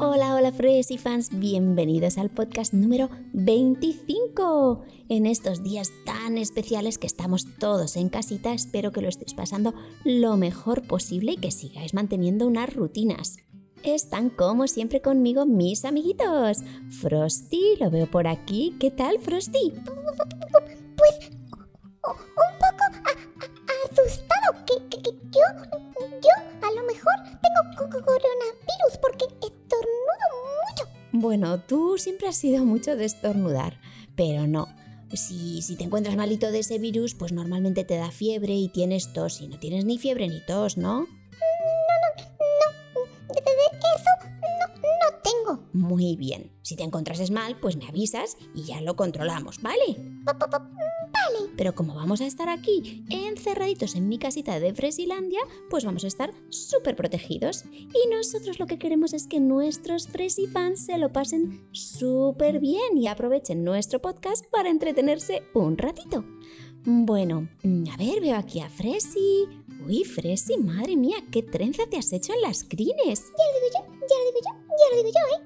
Hola, hola Fresi fans, bienvenidos al podcast número 25. En estos días tan especiales que estamos todos en casita, espero que lo estéis pasando lo mejor posible y que sigáis manteniendo unas rutinas. Están como siempre conmigo mis amiguitos. Frosty, lo veo por aquí. ¿Qué tal, Frosty? Bueno, tú siempre has sido mucho de estornudar, pero no. Si, si, te encuentras malito de ese virus, pues normalmente te da fiebre y tienes tos. Y no tienes ni fiebre ni tos, ¿no? No, no, no. Eso no, no tengo. Muy bien. Si te encontrases mal, pues me avisas y ya lo controlamos, ¿vale? Pero como vamos a estar aquí encerraditos en mi casita de Fresilandia, pues vamos a estar súper protegidos. Y nosotros lo que queremos es que nuestros Fresi fans se lo pasen súper bien y aprovechen nuestro podcast para entretenerse un ratito. Bueno, a ver, veo aquí a Fresi. Uy, Fresi, madre mía, qué trenza te has hecho en las crines. Ya lo digo yo, ya lo digo yo, ya lo digo yo, ¿eh?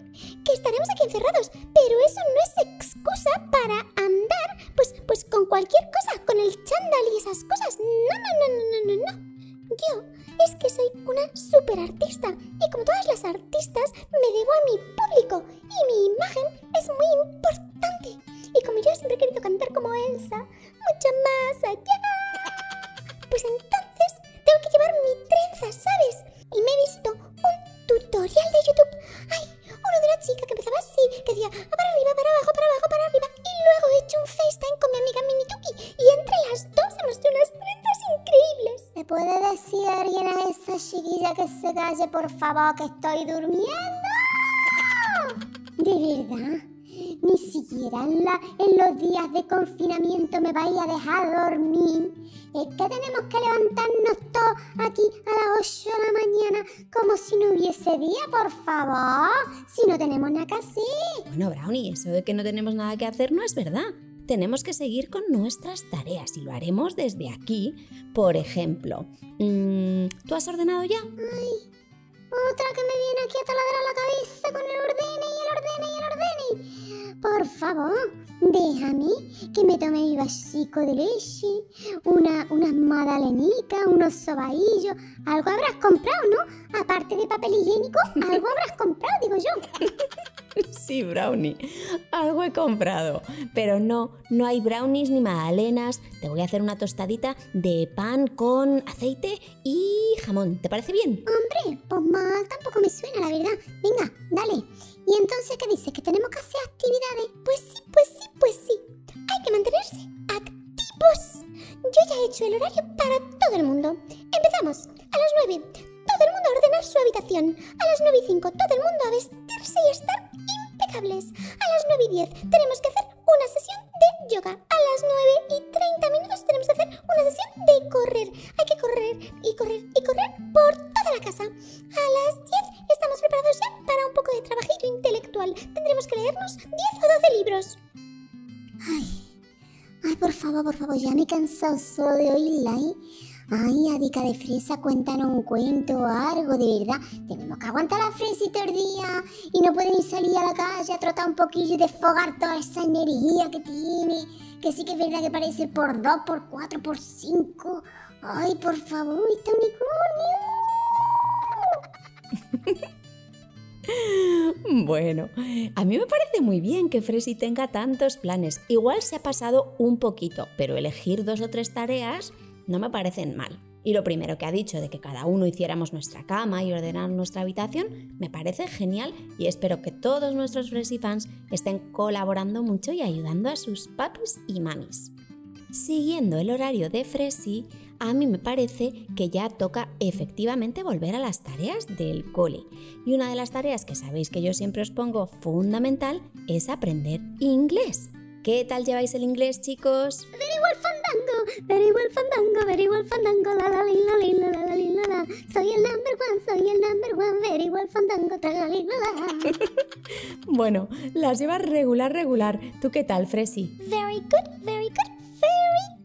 Que estaremos aquí encerrados, pero eso no es excusa para andar, pues, pues con cualquier cosa, con el chándal y esas cosas. No, no, no, no, no, no, no. Yo es que soy una super artista y como todas las artistas me debo a mi público y mi imagen es muy importante. Y como yo siempre he querido cantar como Elsa, mucho más allá. Pues entonces se calle, por favor, que estoy durmiendo? ¿De verdad? Ni siquiera en, en los días de confinamiento me vais a dejar dormir. Es que tenemos que levantarnos todos aquí a las 8 de la mañana como si no hubiese día, por favor. Si no tenemos nada que hacer. Bueno, Brownie, eso de que no tenemos nada que hacer no es verdad. Tenemos que seguir con nuestras tareas y lo haremos desde aquí. Por ejemplo, mm, ¿tú has ordenado ya? Ay, otra que me viene aquí a taladrar la cabeza con el ordene y el ordene y el ordene. Por favor, déjame que me tome mi vasito de leche, una, unas magdalenicas, unos sobaillos. Algo habrás comprado, ¿no? Aparte de papel higiénico, algo habrás comprado, digo yo. Sí, brownie. Algo he comprado. Pero no, no hay brownies ni magdalenas. Te voy a hacer una tostadita de pan con aceite y jamón. ¿Te parece bien? Hombre, pues mal tampoco me suena, la verdad. Venga, dale. ¿Y entonces qué dice? ¿Que tenemos que hacer actividades? Pues sí, pues sí, pues sí. Hay que mantenerse activos. Yo ya he hecho el horario para todo el mundo. Empezamos a las 9. Todo el mundo a ordenar su habitación. A las 9 y 5 todo el mundo a vestirse y estar A las 9 y 10 tenemos que hacer una sesión de yoga. A las 9 y 30 minutos tenemos que hacer una sesión de correr. Hay que correr y correr y correr por toda la casa. A las 10 estamos preparados ya para un poco de trabajito intelectual. Tendremos que leernos 10 o 12 libros. Ay, ay, por favor, por favor, ya me he cansado solo de oírla, ¿eh? Ay, Adica de Fresa, cuéntanos un cuento o algo, de verdad. Tenemos que aguantar la fresita el día a la calle a trotar un poquillo y desfogar toda esa energía que tiene. Que sí que es verdad que parece por dos, por cuatro, por cinco. Ay, por favor, este unicornio. Bueno, a mí me parece muy bien que Fresi tenga tantos planes. Igual se ha pasado un poquito, pero elegir dos o tres tareas no me parecen mal. Y lo primero que ha dicho de que cada uno hiciéramos nuestra cama y ordenar nuestra habitación me parece genial y espero que todos nuestros Fresi fans estén colaborando mucho y ayudando a sus papis y mamis. Siguiendo el horario de Fresi, a mí me parece que ya toca efectivamente volver a las tareas del cole. Y una de las tareas que sabéis que yo siempre os pongo fundamental es aprender inglés. ¿Qué tal lleváis el inglés, chicos? Very well fandango, very well fandango, very well fandango, la la la la la la la Soy el number one, soy el number one, very well fandango, la la. Bueno, las llevas regular, regular. ¿Tú qué tal, Fresi? Very good, very good, very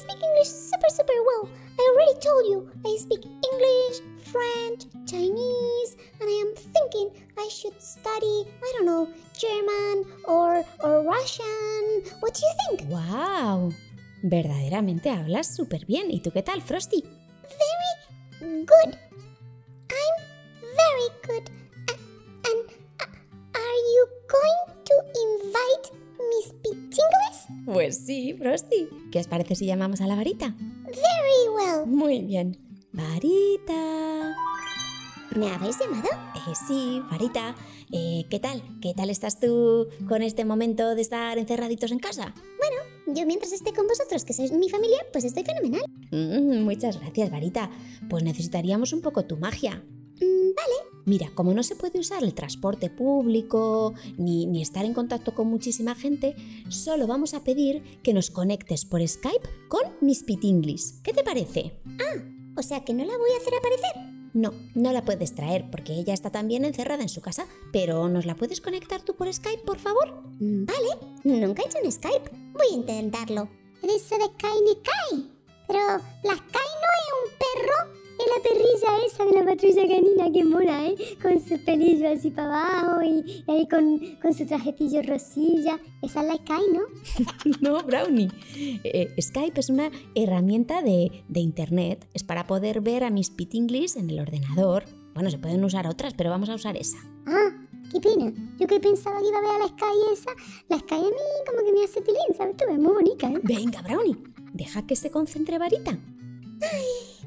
speak English super, super well. I already told you I speak English, French, Chinese, and I am thinking I should study, I don't know, German or, or Russian. What do you think? ¡Wow! Verdaderamente hablas súper bien. ¿Y tú qué tal, Frosty? Very good. I'm very good. Pues sí, Frosty. ¿Qué os parece si llamamos a la varita? Very well. Muy bien. Varita. ¿Me habéis llamado? Eh, sí, Varita. Eh, ¿Qué tal? ¿Qué tal estás tú con este momento de estar encerraditos en casa? Yo mientras esté con vosotros, que sois mi familia, pues estoy fenomenal. Mm, muchas gracias, Varita. Pues necesitaríamos un poco tu magia. Mm, vale. Mira, como no se puede usar el transporte público ni, ni estar en contacto con muchísima gente, solo vamos a pedir que nos conectes por Skype con Miss Pitinglis. ¿Qué te parece? O sea que no la voy a hacer aparecer. No, no la puedes traer porque ella está también encerrada en su casa, pero ¿nos la puedes conectar tú por Skype, por favor? Mm, Vale. Nunca he hecho un Skype. Voy a intentarlo. Dice de Sky ni Kai. Pero la Sky no es un perro. Es la perrilla esa de la patrulla canina que mora, ¿eh? Con su pelillo así para abajo y, y ahí con, con su trajecillo rosilla. Esa es la Sky, ¿no? No, Brownie. Eh, Skype es una herramienta de, de Internet. Es para poder ver a Miss Pitinglis en el ordenador. Bueno, se pueden usar otras, pero vamos a usar esa. Ah, qué pena. Yo que pensaba que iba a ver a la Sky esa. La Sky a mí como que me hace tilín, ¿sabes? tú? Es muy bonita, ¿eh? Venga, Brownie, deja que se concentre Varita.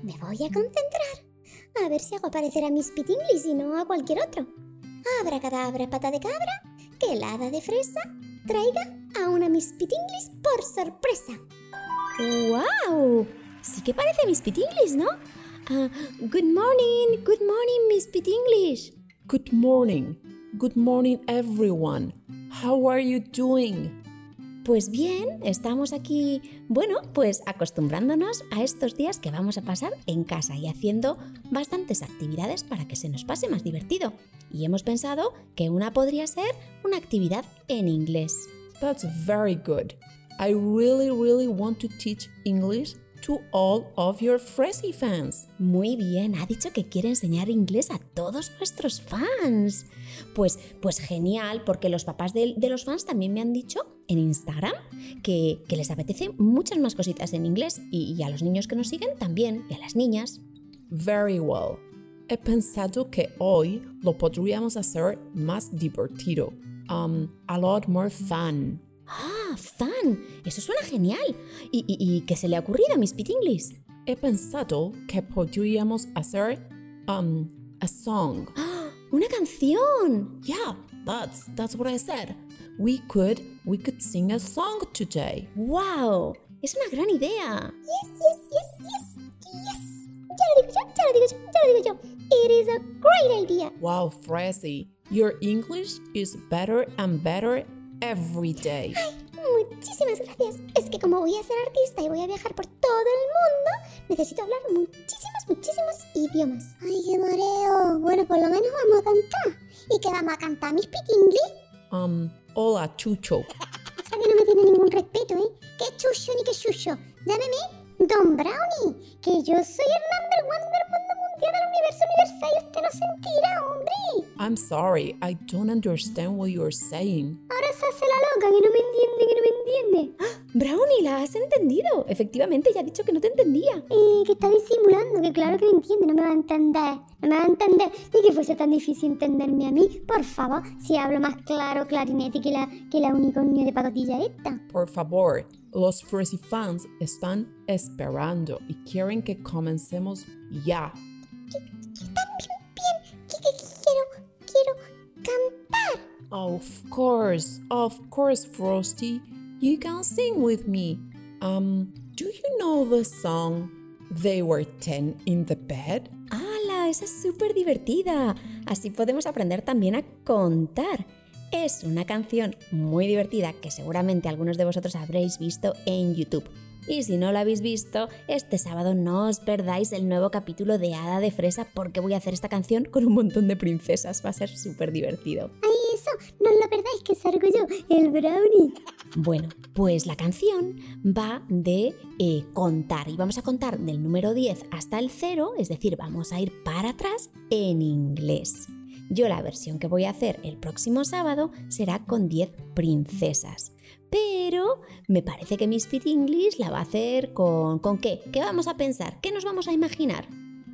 Me voy a concentrar. A ver si hago aparecer a Miss Pitinglis y no a cualquier otro. Abra cadabra, pata de cabra, que el de fresa traiga a una Miss Pitinglis por sorpresa. ¡Wow! Sí que parece Miss Pitinglis, ¿no? Ah, good morning, good morning, Miss Pitinglis. Good morning. Good morning, everyone. How are you doing? Pues bien, estamos aquí, bueno, pues acostumbrándonos a estos días que vamos a pasar en casa y haciendo bastantes actividades para que se nos pase más divertido. Y hemos pensado que una podría ser una actividad en inglés. That's very good. I really, really want to teach English to all of your Fresi fans. Muy bien, ha dicho que quiere enseñar inglés a todos nuestros fans. Pues, pues genial, porque los papás de, de los fans también me han dicho en Instagram que, que les apetece muchas más cositas en inglés y, y a los niños que nos siguen también, y a las niñas. Very well. He pensado que hoy lo podríamos hacer más divertido. Um, a lot more fun. Ah, fan, eso suena genial. ¿Y, y, y qué se le ha ocurrido a Miss Pitinglis? He pensado que podríamos hacer um, a song. ¡Ah! ¡Una canción! Yeah, that's that's what I said. We could we could sing a song today. ¡Wow! Es una gran idea. Yes, yes, yes, yes, yes. Ya lo digo yo, ya lo digo yo, ya lo digo yo. It is a great idea. Wow, Fresi, your English is better and better every day. Muchísimas gracias. Es que como voy a ser artista y voy a viajar por todo el mundo, necesito hablar muchísimos, muchísimos idiomas. Ay, qué mareo. Bueno, por lo menos vamos a cantar. ¿Y qué vamos a cantar, Miss Pitingly? Um, hola, Chucho. O sea que no me tiene ningún respeto, ¿eh? ¿Qué chucho ni qué chucho? Llámeme Don Brownie, que yo soy el number one del mundo mundial del universo universal y usted no se entera, hombre. I'm sorry, I don't understand what you're saying. Ahora se hace la loca, que no me entiende, que no me entiende. Brownie, la has entendido. Efectivamente, ya ha dicho que no te entendía. Y que está disimulando, que claro que me entiende, no me va a entender. No me va a entender. Ni que fuese tan difícil entenderme a mí. Por favor, si hablo más claro, clarinete, que la, que la unicornio de pacotilla esta. Por favor, los Fresi fans están esperando y quieren que comencemos ya. Bien, que, quiero, quiero cantar. Of course, of course, Frosty. You can sing with me. Um, do you know the song They Were Ten in the Bed? ¡Hala! Esa es súper divertida. Así podemos aprender también a contar. Es una canción muy divertida que seguramente algunos de vosotros habréis visto en YouTube. Y si no lo habéis visto, este sábado no os perdáis el nuevo capítulo de Hada de Fresa porque voy a hacer esta canción con un montón de princesas. Va a ser súper divertido. Ay, eso, no os lo perdáis, que salgo yo, el brownie. Bueno, pues la canción va de eh, contar y vamos a contar del número 10 hasta el 0, es decir, vamos a ir para atrás en inglés. Yo la versión que voy a hacer el próximo sábado será con 10 princesas. Pero me parece que Miss Pit English la va a hacer con... ¿Con qué? ¿Qué vamos a pensar? ¿Qué nos vamos a imaginar?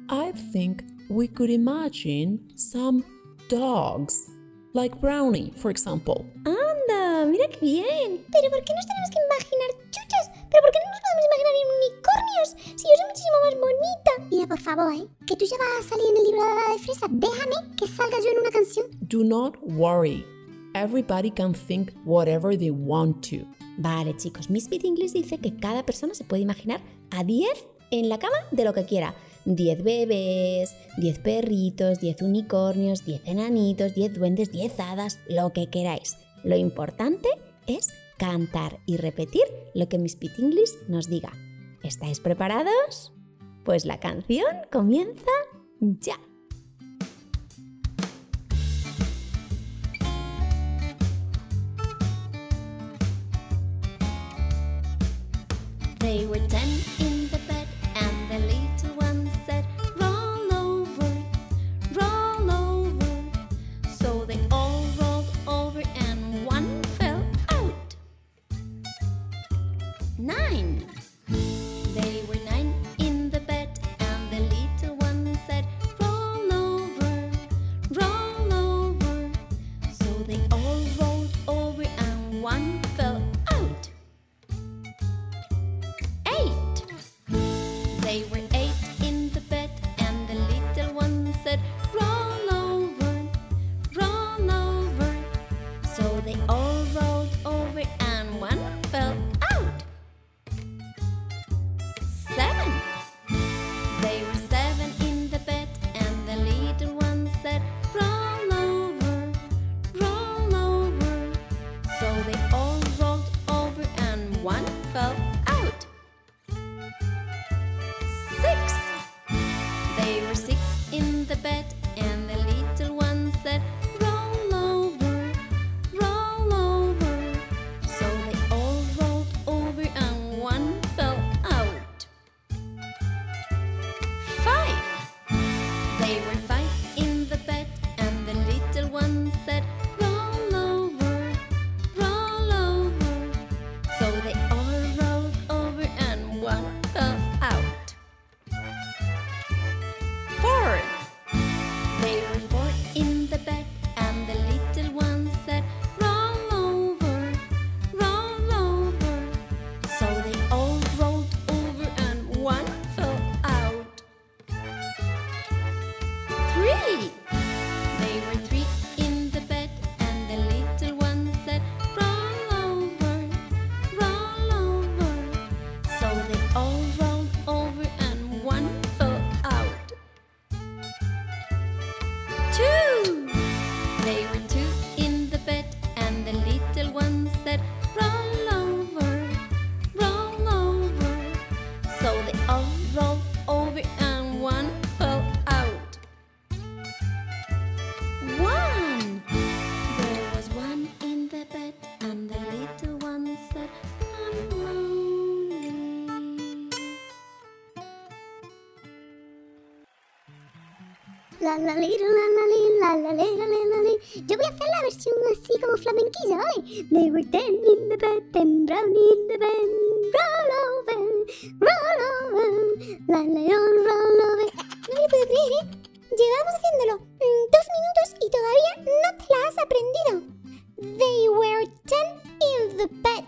I think we could imagine some dogs, like Brownie, for example. ¡Anda! ¡Mira qué bien! ¿Pero por qué nos tenemos que imaginar chuchos? ¿Pero por qué no nos podemos imaginar unicornios? Si yo soy muchísimo más bonita. Mira, por favor, ¿eh? Que tú ya vas a salir en el libro de la de fresa. Déjame que salga yo en una canción. Do not worry. Everybody can think whatever they want to. Vale, chicos, Miss Pit English dice que cada persona se puede imaginar a 10 en la cama de lo que quiera. 10 bebés, 10 perritos, 10 unicornios, 10 enanitos, 10 duendes, 10 hadas, lo que queráis. Lo importante es cantar y repetir lo que Miss Pit English nos diga. ¿Estáis preparados? Pues la canción comienza ya. They were ten in the bed, and the little one said, Roll over, roll over. So they all rolled over, and one fell out. Nine. They were nine in the bed, and the little one said, Roll over, roll over. So they all rolled over, and one Yo voy a hacer la versión así como flamenquilla, ¿vale? They were ten in the bed, ten brown in the bed. Roll over, roll over, la león roll over. No me puedo creer, ¿eh? Llevamos haciéndolo mm, dos minutos y todavía no te la has aprendido. They were ten in the bed,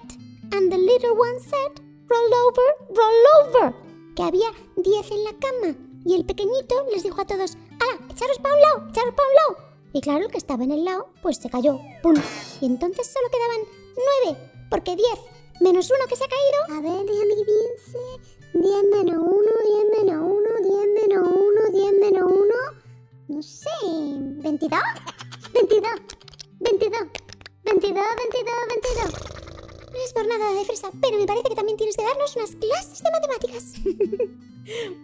and the little one said, roll over, roll over. Que había diez en la cama, y el pequeñito les dijo a todos, ¡Hala, echaros para un lado, echaros para un lado! Y claro, el que estaba en el lado, pues se cayó, ¡pum! Y entonces solo quedaban nueve, porque diez menos uno que se ha caído, A ver, déjame que piense. 10 menos 1, 10 menos 1, 10 menos 1, 10 menos 1. No sé, 22. 22, 22, 22, 22, 22. No es por nada de fresa, pero me parece que también tienes que darnos unas clases de matemáticas.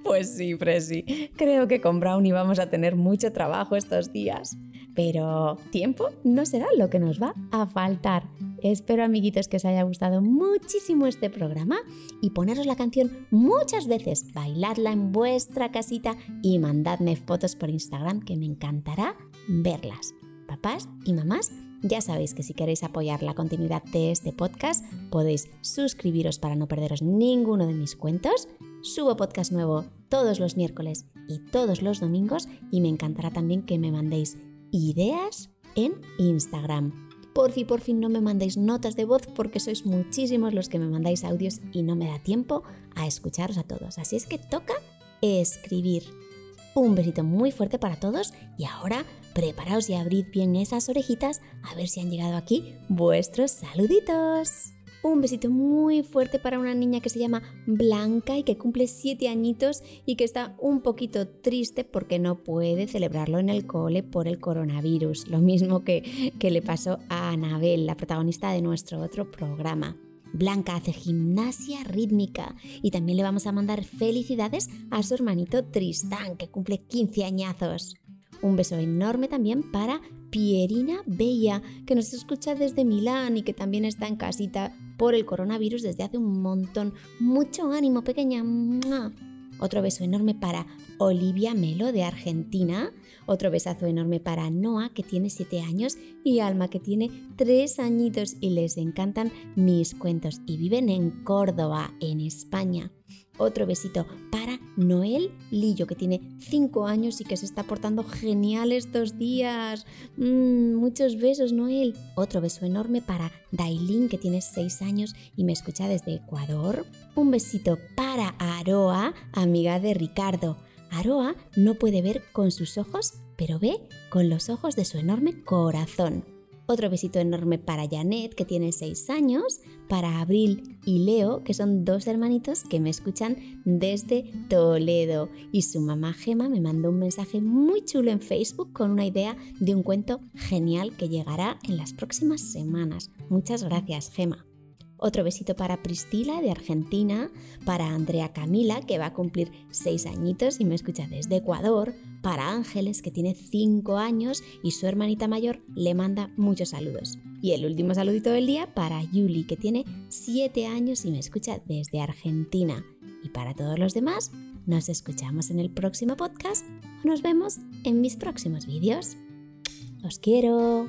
Pues sí, Presi. Creo que con Brownie vamos a tener mucho trabajo estos días. Pero tiempo no será lo que nos va a faltar. Espero, amiguitos, que os haya gustado muchísimo este programa y poneros la canción muchas veces, bailadla en vuestra casita y mandadme fotos por Instagram que me encantará verlas. Papás y mamás, ya sabéis que si queréis apoyar la continuidad de este podcast, podéis suscribiros para no perderos ninguno de mis cuentos. Subo podcast nuevo todos los miércoles y todos los domingos y me encantará también que me mandéis ideas en Instagram. Por fin, por fin no me mandéis notas de voz porque sois muchísimos los que me mandáis audios y no me da tiempo a escucharos a todos. Así es que toca escribir. Un besito muy fuerte para todos y ahora preparaos y abrid bien esas orejitas a ver si han llegado aquí vuestros saluditos. Un besito muy fuerte para una niña que se llama Blanca y que cumple 7 añitos y que está un poquito triste porque no puede celebrarlo en el cole por el coronavirus. Lo mismo que, que le pasó a Anabel, la protagonista de nuestro otro programa. Blanca hace gimnasia rítmica y también le vamos a mandar felicidades a su hermanito Tristán, que cumple 15 añazos. Un beso enorme también para Pierina Bella, que nos escucha desde Milán y que también está en casita por el coronavirus desde hace un montón. Mucho ánimo, pequeña. Otro beso enorme para Olivia Melo de Argentina. Otro besazo enorme para Noah, que tiene 7 años, y Alma, que tiene 3 añitos y les encantan mis cuentos y viven en Córdoba, en España. Otro besito para Noel Lillo, que tiene 5 años y que se está portando genial estos días. Mm, muchos besos, Noel. Otro beso enorme para Dailin, que tiene 6 años y me escucha desde Ecuador. Un besito para Aroa, amiga de Ricardo. Aroa no puede ver con sus ojos, pero ve con los ojos de su enorme corazón. Otro besito enorme para Janet, que tiene 6 años, para Abril y Leo, que son dos hermanitos que me escuchan desde Toledo. Y su mamá Gema me mandó un mensaje muy chulo en Facebook con una idea de un cuento genial que llegará en las próximas semanas. Muchas gracias, Gema. Otro besito para Priscila de Argentina, para Andrea Camila, que va a cumplir 6 añitos y me escucha desde Ecuador, para Ángeles, que tiene 5 años y su hermanita mayor le manda muchos saludos. Y el último saludito del día para Yuli, que tiene 7 años y me escucha desde Argentina. Y para todos los demás, nos escuchamos en el próximo podcast o nos vemos en mis próximos vídeos. ¡Os quiero!